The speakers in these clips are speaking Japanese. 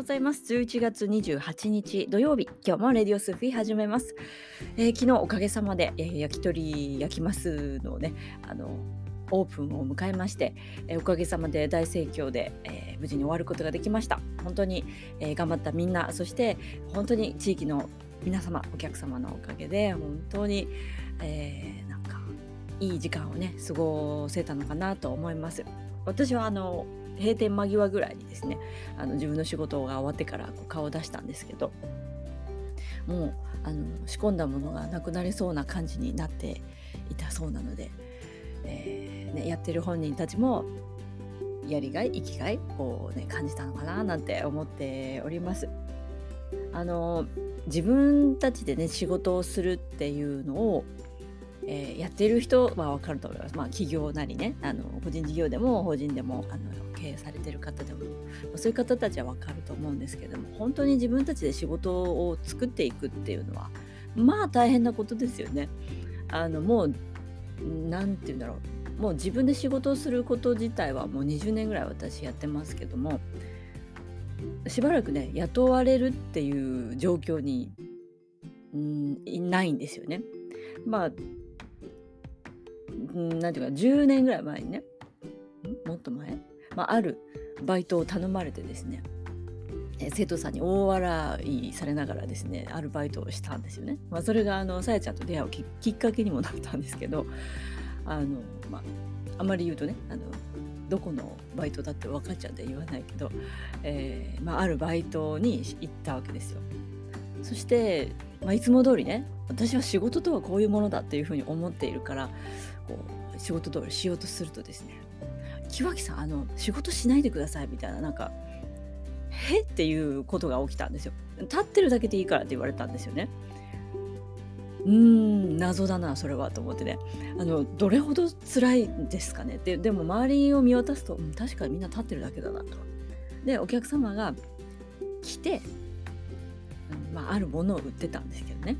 ございます。11月28日土曜日、今日もレディオスフィー始めます。えー、昨日おかげさまで、えー、焼き鳥焼きますのね、あのオープンを迎えまして、えー、おかげさまで大盛況で、え無事に終わることができました。本当に、え頑張ったみんな、そして本当に地域の皆様、お客様のおかげで本当に、えなんかいい時間をね過ごせたのかなと思います。私はあの閉店間際ぐらいにですねあの自分の仕事が終わってからこう顔を出したんですけどもうあの仕込んだものがなくなりそうな感じになっていたそうなので、えー、ね、やってる本人たちもやりがい生きがいを、ね、感じたのかななんて思っております。あの自分たちでね仕事をするっていうのをえー、やっている人は分かると思います。まあ、企業なりねあの個人事業でも法人でもあの経営されてる方でもそういう方たちは分かると思うんですけども本当に自分たちで仕事を作っていくっていうのはまあ大変なことですよね。あのもう何て言うんだろうもう自分で仕事をすること自体はもう20年ぐらい私やってますけどもしばらくね雇われるっていう状況にうんいないんですよね。まあ何ていうか10年ぐらい前にねもっと前、まあ、あるバイトを頼まれてですね生徒さんに大笑いされながらですねアルバイトをしたんですよね。まあ、それがあのさやちゃんと出会うきっかけにもなったんですけどあの、まあ、あまり言うとねあのどこのバイトだって分かっちゃうんで言わないけど、えーまあ、あるバイトに行ったわけですよ。そして、まあ、いつも通りね私は仕事とはこういうものだっていうふうに思っているからこう仕事通りしようとするとですね木脇さんあの仕事しないでくださいみたいななんかへ？っていうことが起きたんですよ立ってるだけでいいからって言われたんですよねうーん謎だなそれはと思ってね。あのどれほど辛いんですかね？ででも周りを見渡すと、うん、確かにみんな立ってるだけだなと。でお客様が来て、うんまあ、あるものを売ってたんですけどね。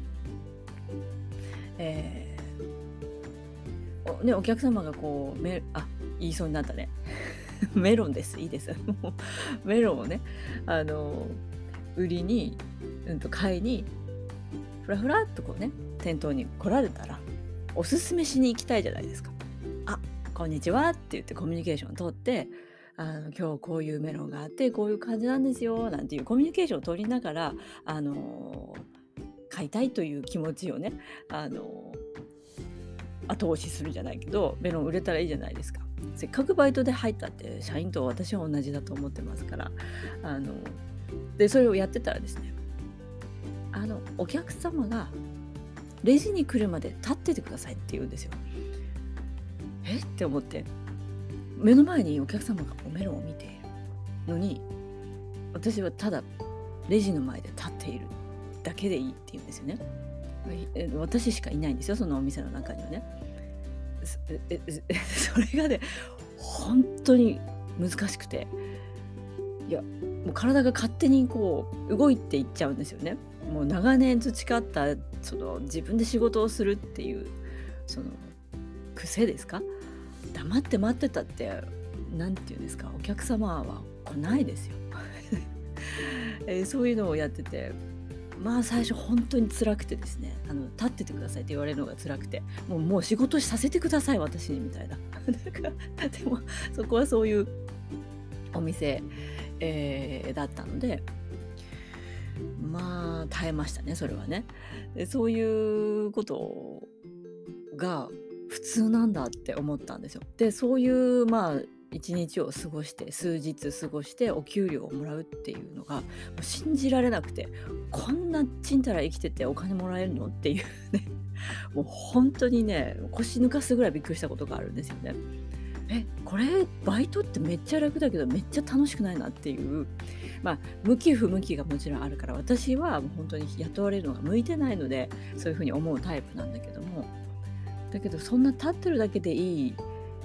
えーね、お客様がこうめあ言いそうになったね。メロンです。いいです。メロンをねあの売りに、うん、と買いにふらふらっとこうね店頭に来られたらおすすめしに行きたいじゃないですか。あこんにちはって言ってコミュニケーションを取ってあの今日こういうメロンがあってこういう感じなんですよなんていうコミュニケーションを取りながらあの買いたいという気持ちをねあの後押しするじゃないけどメロン売れたらいいじゃないですか。せっかくバイトで入ったって社員と私は同じだと思ってますからあのでそれをやってたらですねあのお客様がレジに来るまで立っててくださいって言うんですよ。え？って思って目の前にお客様がおメロンを見ているのに私はただレジの前で立っているだけでいいって言うんですよね。私しかいないんですよそのお店の中にはね それがね本当に難しくて。いやもう体が勝手にこう動いていっちゃうんですよね。もう長年培ったその自分で仕事をするっていうその癖ですか？黙って待ってたって何て言うんですか？お客様は来ないですよ、えー、そういうのをやってて。まあ最初本当に辛くてですねあの立っててくださいって言われるのが辛くてもうもう仕事させてください私にみたいな。でもそこはそういうお店、えー、だったのでまあ耐えましたねそれはね。でそういうことが普通なんだって思ったんですよ。でそういうまあ一日を過ごして数日過ごしてお給料をもらうっていうのがもう信じられなくてこんなちんたら生きててお金もらえるのっていうね もう本当にね腰抜かすぐらいびっくりしたことがあるんですよね。えこれバイトってめっちゃ楽だけどめっちゃ楽しくないなっていうまあ向き不向きがもちろんあるから私はもう本当に雇われるのが向いてないのでそういうふうに思うタイプなんだけどもだけどそんな立ってるだけでいい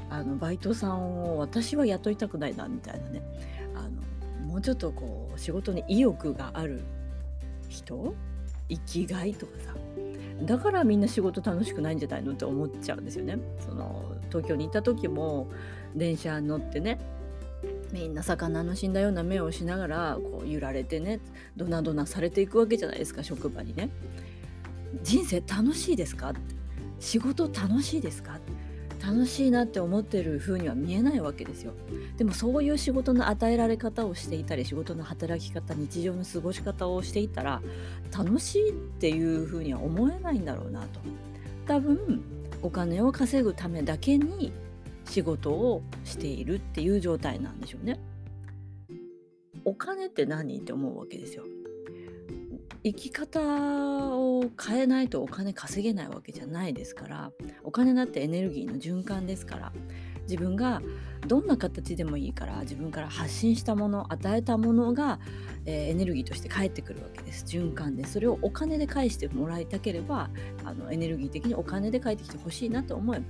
あのバイトさんを私は雇いたくないなみたいなね。あのもうちょっとこう仕事に意欲がある人？生きがいとかさ。だからみんな仕事楽しくないんじゃないのって思っちゃうんですよね。その東京に行った時も電車に乗ってねみんな魚の死んだような目をしながらこう揺られてねドナドナされていくわけじゃないですか職場にね。人生楽しいですか仕事楽しいですか楽しいなって思ってる風には見えないわけですよ。でもそういう仕事の与えられ方をしていたり仕事の働き方日常の過ごし方をしていたら楽しいっていう風には思えないんだろうなと。多分お金を稼ぐためだけに仕事をしているっていう状態なんでしょうね。お金って何？って思うわけですよ。生き方を変えないとお金稼げないわけじゃないですからお金だってエネルギーの循環ですから自分がどんな形でもいいから自分から発信したもの与えたものが、えー、エネルギーとして返ってくるわけです循環でそれをお金で返してもらいたければあのエネルギー的にお金で返ってきてほしいなと思えば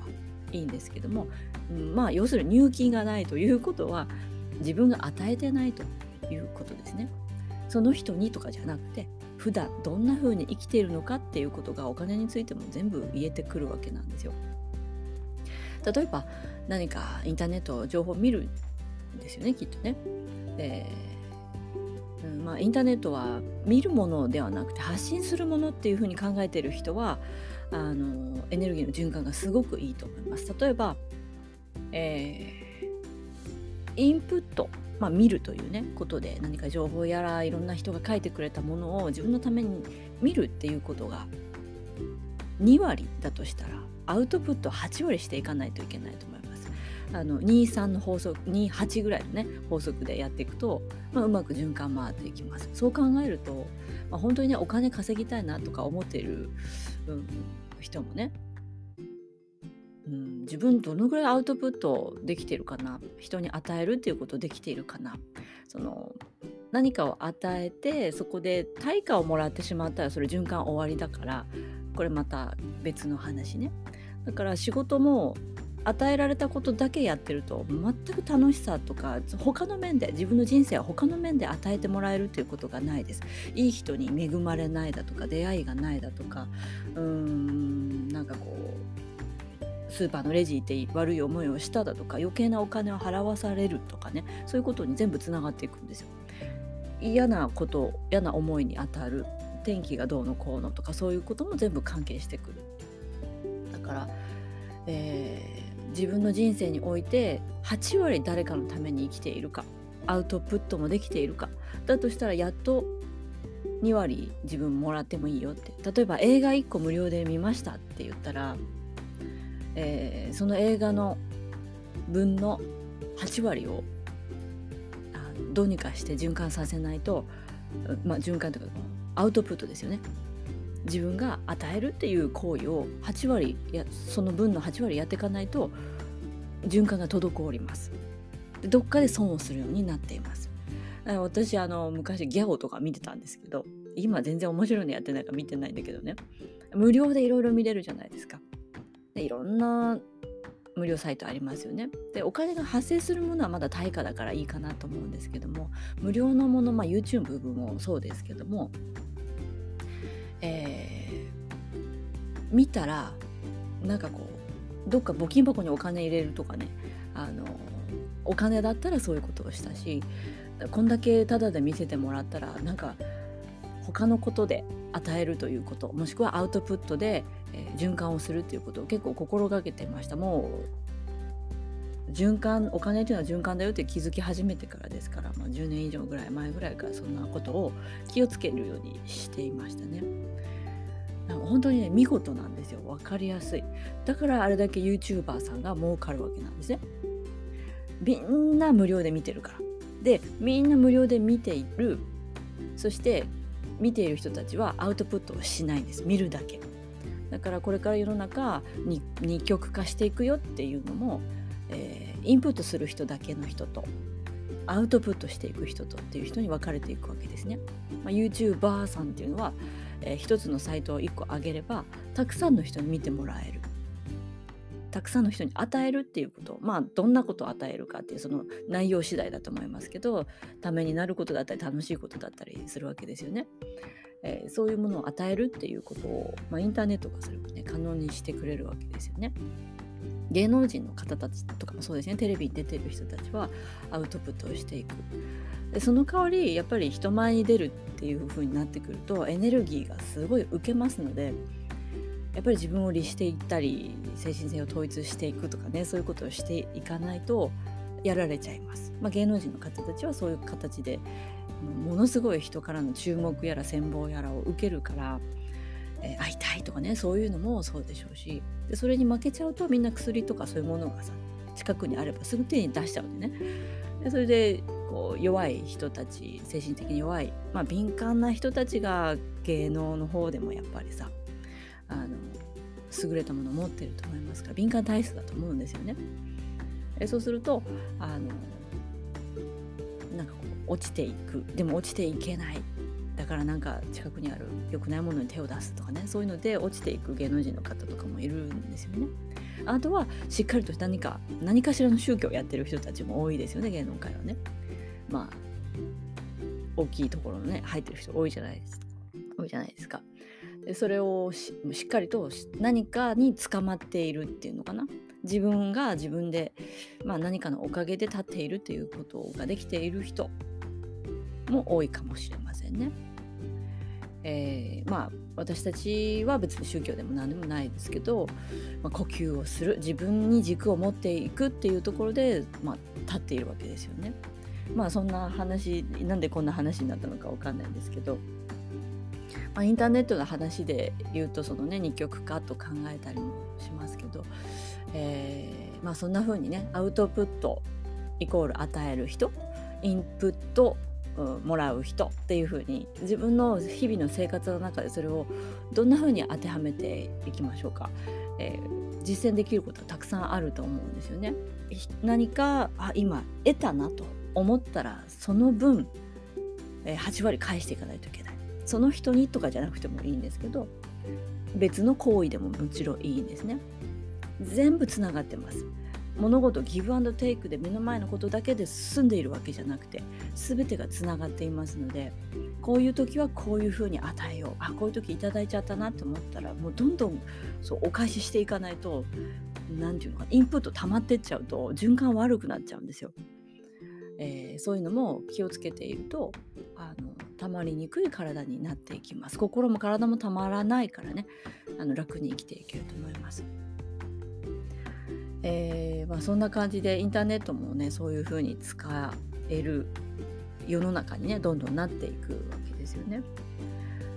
いいんですけども、うん、まあ要するに入金がないということは自分が与えてないということですね。その人にとかじゃなくて普段どんな風に生きているのかっていうことがお金についても全部言えてくるわけなんですよ。例えば何かインターネット情報を見るんですよねきっとね。でうんまあ、インターネットは見るものではなくて発信するものっていうふうに考えてる人はあのエネルギーの循環がすごくいいと思います。例えば、えー、インプットまあ、見るというねことで何か情報やらいろんな人が書いてくれたものを自分のために見るっていうことが2割だとしたらアウトプット8割していかないといけないと思います。あの23の法則28ぐらいのね法則でやっていくと、まあ、うまく循環回っていきます。そう考えると、まあ、本当にねお金稼ぎたいなとか思っている、うん、人もねうん、自分どのぐらいアウトプットできてるかな人に与えるっていうことできているかな。その何かを与えてそこで対価をもらってしまったらそれ循環終わりだからこれまた別の話ね。だから仕事も与えられたことだけやってると全く楽しさとか他の面で自分の人生は他の面で与えてもらえるということがないです。いい人に恵まれないだとか出会いがないだとかうーんなんかこうスーパーのレジ行って悪い思いをしただとか余計なお金を払わされるとかねそういうことに全部つながっていくんですよ。嫌なこと嫌な思いに当たる天気がどうのこうのとかそういうことも全部関係してくる。だから、えー、自分の人生において8割誰かのために生きているかアウトプットもできているかだとしたらやっと2割自分もらってもいいよって例えば映画1個無料で見ましたって言ったらえー、その映画の分の8割をどうにかして循環させないと、まあ、循環というかアウトプットですよね。自分が与えるっていう行為を8割やその分の8割やっていかないと循環が滞ります。どっかで損をするようになっています。私あの昔ギャオとか見てたんですけど今全然面白いのやってないか見てないんだけどね。無料でいろいろ見れるじゃないですか。でいろんな無料サイトありますよね。でお金が発生するものはまだ対価だからいいかなと思うんですけども無料のもの、まあ、YouTube もそうですけども、えー、見たらなんかこうどっか募金箱にお金入れるとかねあのお金だったらそういうことをしたしこんだけタダで見せてもらったらなんか他のことで与えるということもしくはアウトプットで、えー、循環をするということを結構心がけてました。もう循環お金というのは循環だよって気づき始めてからですから、まあ、10年以上ぐらい前ぐらいからそんなことを気をつけるようにしていましたね。本当にね見事なんですよ。分かりやすい。だからあれだけ YouTuber さんが儲かるわけなんですね。みんな無料で見てるから。でみんな無料で見ている。そして見ている人たちはアウトプットをしないんです。見るだけ。だからこれから世の中に二極化していくよっていうのも、えー、インプットする人だけの人とアウトプットしていく人とっていう人に分かれていくわけですね、まあ、YouTuber さんっていうのは、えー、一つのサイトを1個上げればたくさんの人に見てもらえる。たくさんの人に与えるっていうことまあどんなことを与えるかっていうその内容次第だと思いますけどためになることだったり楽しいことだったりするわけですよね。えー、そういうものを与えるっていうことを、まあ、インターネットがそれをね可能にしてくれるわけですよね。芸能人の方たちとかもそうですねテレビに出てる人たちはアウトプットをしていくでその代わりやっぱり人前に出るっていう風になってくるとエネルギーがすごい受けますのでやっぱり自分を律していったり精神性を統一していくとかねそういうことをしていかないとやられちゃいます、まあ、芸能人の方たちはそういう形でものすごい人からの注目やら羨望やらを受けるから、えー、会いたいとかねそういうのもそうでしょうしでそれに負けちゃうとみんな薬とかそういうものがさ近くにあればすぐ手に出しちゃうんでね。でそれでこう弱い人たち精神的に弱い、まあ、敏感な人たちが芸能の方でもやっぱりさあの優れたものを持ってると思いますから敏感体質だと思うんですよね。えそうするとあのなんかこう落ちていくでも落ちていけないだからなんか近くにある良くないものに手を出すとかねそういうので落ちていく芸能人の方とかもいるんですよね。あとはしっかりと何か何かしらの宗教をやってる人たちも多いですよね芸能界はね。まあ大きいところのね入ってる人多いじゃないですか。多いじゃないですか。でそれをしっかりと何かに捕まっているっていうのかな？自分が自分で、まあ、何かのおかげで立っているということができている人も多いかもしれませんね。えー、まあ私たちは別に宗教でも何でもないですけど、まあ、呼吸をする自分に軸を持っていくっていうところで、まあ、立っているわけですよね。まあそんな話なんでこんな話になったのか分かんないんですけどまあ、インターネットの話で言うとそのね二極化と考えたりもしますけど、えー、まあ、そんな風にねアウトプットイコール与える人インプットもらう人っていう風に自分の日々の生活の中でそれをどんな風に当てはめていきましょうか、えー、実践できることはたくさんあると思うんですよね。何かあ今得たなと思ったらその分、えー、8割返していかないといけない。その人にとかじゃなくてもいいんですけど別の行為でももちろんいいんですね。全部つながってます。物事ギブアンドテイクで目の前のことだけで進んでいるわけじゃなくて全てがつながっていますのでこういう時はこういうふうに与えよう。あこういう時いただいちゃったなって思ったらもうどんどんそうお返ししていかないと何て言うのかインプット溜まってっちゃうと循環悪くなっちゃうんですよ。えー、そういうのも気をつけているとあのたまりにくい体になっていきます心も体もたまらないからねあの楽に生きていけると思います。えー、まあ、そんな感じでインターネットもねそういう風に使える世の中にねどんどんなっていくわけですよね。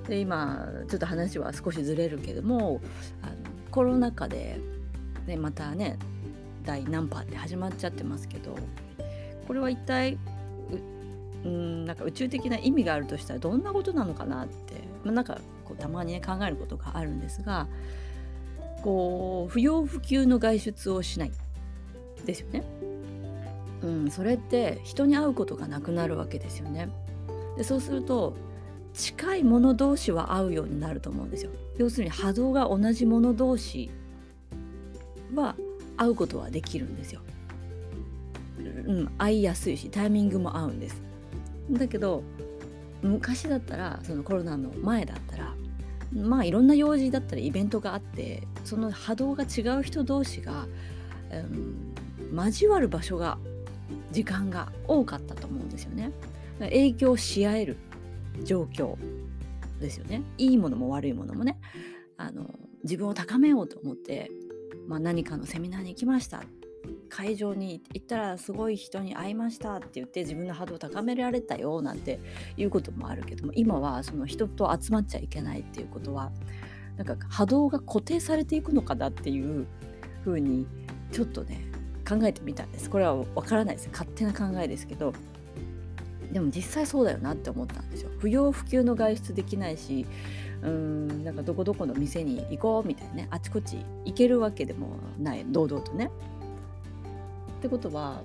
で今ちょっと話は少しずれるけどもあのコロナ禍で、ね、またね第何波って始まっちゃってますけどこれは一体うんなんか宇宙的な意味があるとしたらどんなことなのかなって、まあ、なんかこうたまにね考えることがあるんですがこう不要不急の外出をしないですよね。うん、それって人に会うことがなくなるわけですよね。でそうすると近い者同士は会うようになると思うんですよ。要するに波動が同じ者同士は会うことはできるんですよ。うん、会いやすいしタイミングも合うんです。だけど昔だったらそのコロナの前だったらまあいろんな用事だったりイベントがあってその波動が違う人同士が、うん、交わる場所が時間が多かったと思うんですよね。影響し合える状況ですよね。いいものも悪いものもねあの自分を高めようと思って、まあ、何かのセミナーに行きました会場に行ったらすごい人に会いましたって言って自分の波動を高められたよなんていうこともあるけども今はその人と集まっちゃいけないっていうことはなんか波動が固定されていくのかなっていうふうにちょっとね考えてみたんです。これはわからないです。勝手な考えですけどでも実際そうだよなって思ったんですよ。不要不急の外出できないしうーんなんかどこどこの店に行こうみたいなねあちこち行けるわけでもない堂々とね。ってことは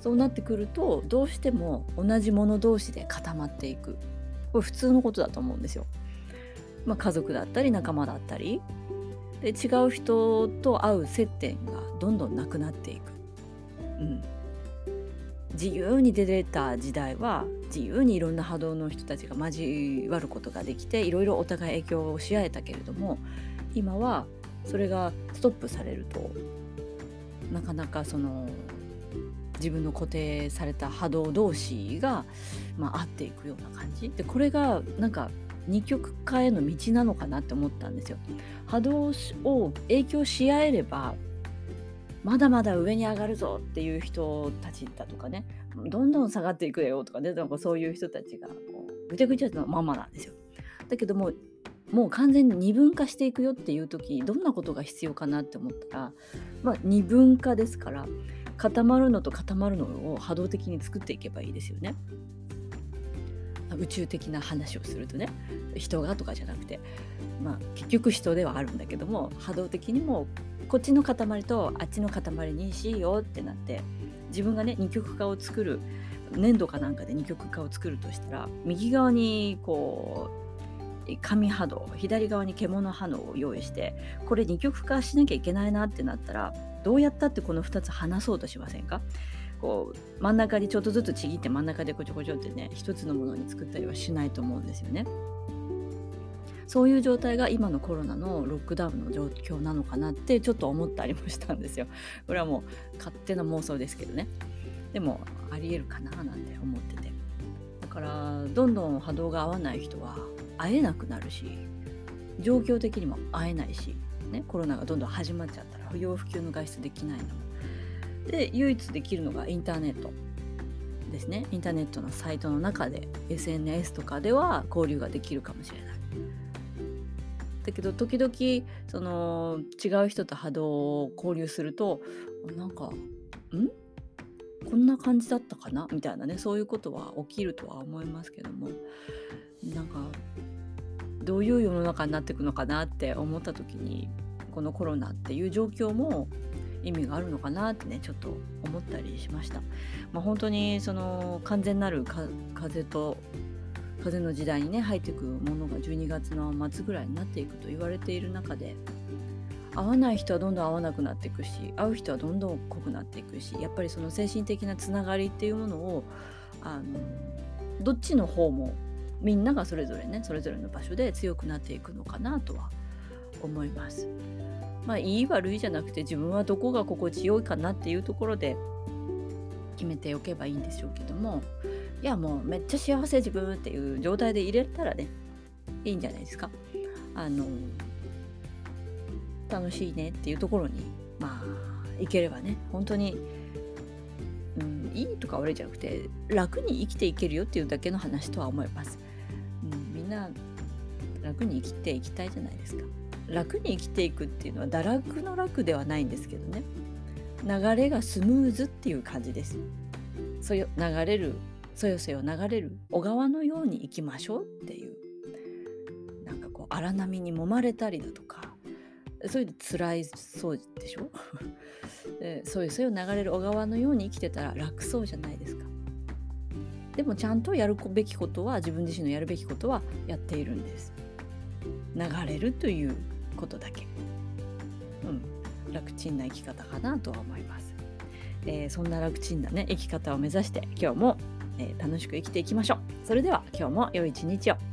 そうなってくるとどうしても同じ者同士で固まっていくこれ普通のことだと思うんですよ。まあ、家族だったり仲間だったりで違う人と会う接点がどんどんなくなっていく。うん、自由に出れた時代は自由にいろんな波動の人たちが交わることができていろいろお互い影響をし合えたけれども今はそれがストップされるとなかなかその自分の固定された波動同士が、まあ、合っていくような感じでこれがなんか二極化への道なのかなって思ったんですよ。波動を影響し合えればまだまだ上に上がるぞっていう人たちだとかねどんどん下がっていくよとかねなんかそういう人たちがこうぐちゃぐちゃのままなんですよ。だけどももう完全に二分化していくよっていう時どんなことが必要かなって思ったら、まあ、二分化ですから固まるのと固まるのを波動的に作っていけばいいですよね。宇宙的な話をするとね人がとかじゃなくて、まあ、結局人ではあるんだけども波動的にもこっちの塊とあっちの塊にしようってなって自分がね二極化を作る粘土かなんかで二極化を作るとしたら右側にこう紙波動左側に獣波動を用意してこれ二極化しなきゃいけないなってなったらどうやったってこの2つ離そうとしませんか？こう真ん中にちょっとずつちぎって真ん中でこちょこちょってね一つのものに作ったりはしないと思うんですよね。そういう状態が今のコロナのロックダウンの状況なのかなってちょっと思ったりもしたんですよ。これはもう勝手な妄想ですけどね。でもありえるかななんて思ってて。だからどんどん波動が合わない人は会えなくなるし状況的にも会えないし、ね、コロナがどんどん始まっちゃったら不要不急の外出できないの。もで唯一できるのがインターネット。ですね。インターネットのサイトの中で SNS とかでは交流ができるかもしれない。だけど時々その違う人と波動を交流するとなんかん？こんな感じだったかな？みたいなねそういうことは起きるとは思いますけどもなんかどういう世の中になっていくのかなって思った時にこのコロナっていう状況も意味があるのかなってねちょっと思ったりしました。まあ、本当にその完全なる風と風の時代にね入っていくものが12月の末ぐらいになっていくと言われている中で会わない人はどんどん会わなくなっていくし会う人はどんどん濃くなっていくしやっぱりその精神的なつながりっていうものをあのどっちの方もみんながそれぞれねそれぞれの場所で強くなっていくのかなとは思います。まあいい悪いじゃなくて自分はどこが心地よいかなっていうところで決めておけばいいんでしょうけどもいやもうめっちゃ幸せ自分っていう状態で入れたらねいいんじゃないですか。あの楽しいねっていうところにまあいければね本当に、うん、いいとか悪いじゃなくて楽に生きていけるよっていうだけの話とは思います。うん、みんな楽に生きていきたいじゃないですか。楽に生きていくっていうのは堕落の楽ではないんですけどね流れがスムーズっていう感じですそよ流れるそよそよ流れる小川のように行きましょうっていうなんかこう荒波に揉まれたりだとかそういうの辛いそうでしょ？でそういうそよ流れる小川のように生きてたら楽そうじゃないですか。でもちゃんとやるべきことは自分自身のやるべきことはやっているんです。流れるということだけ、うん、楽ちんな生き方かなとは思います、えー、そんな楽ちんなね生き方を目指して今日も、えー、楽しく生きていきましょう。それでは今日も良い一日を。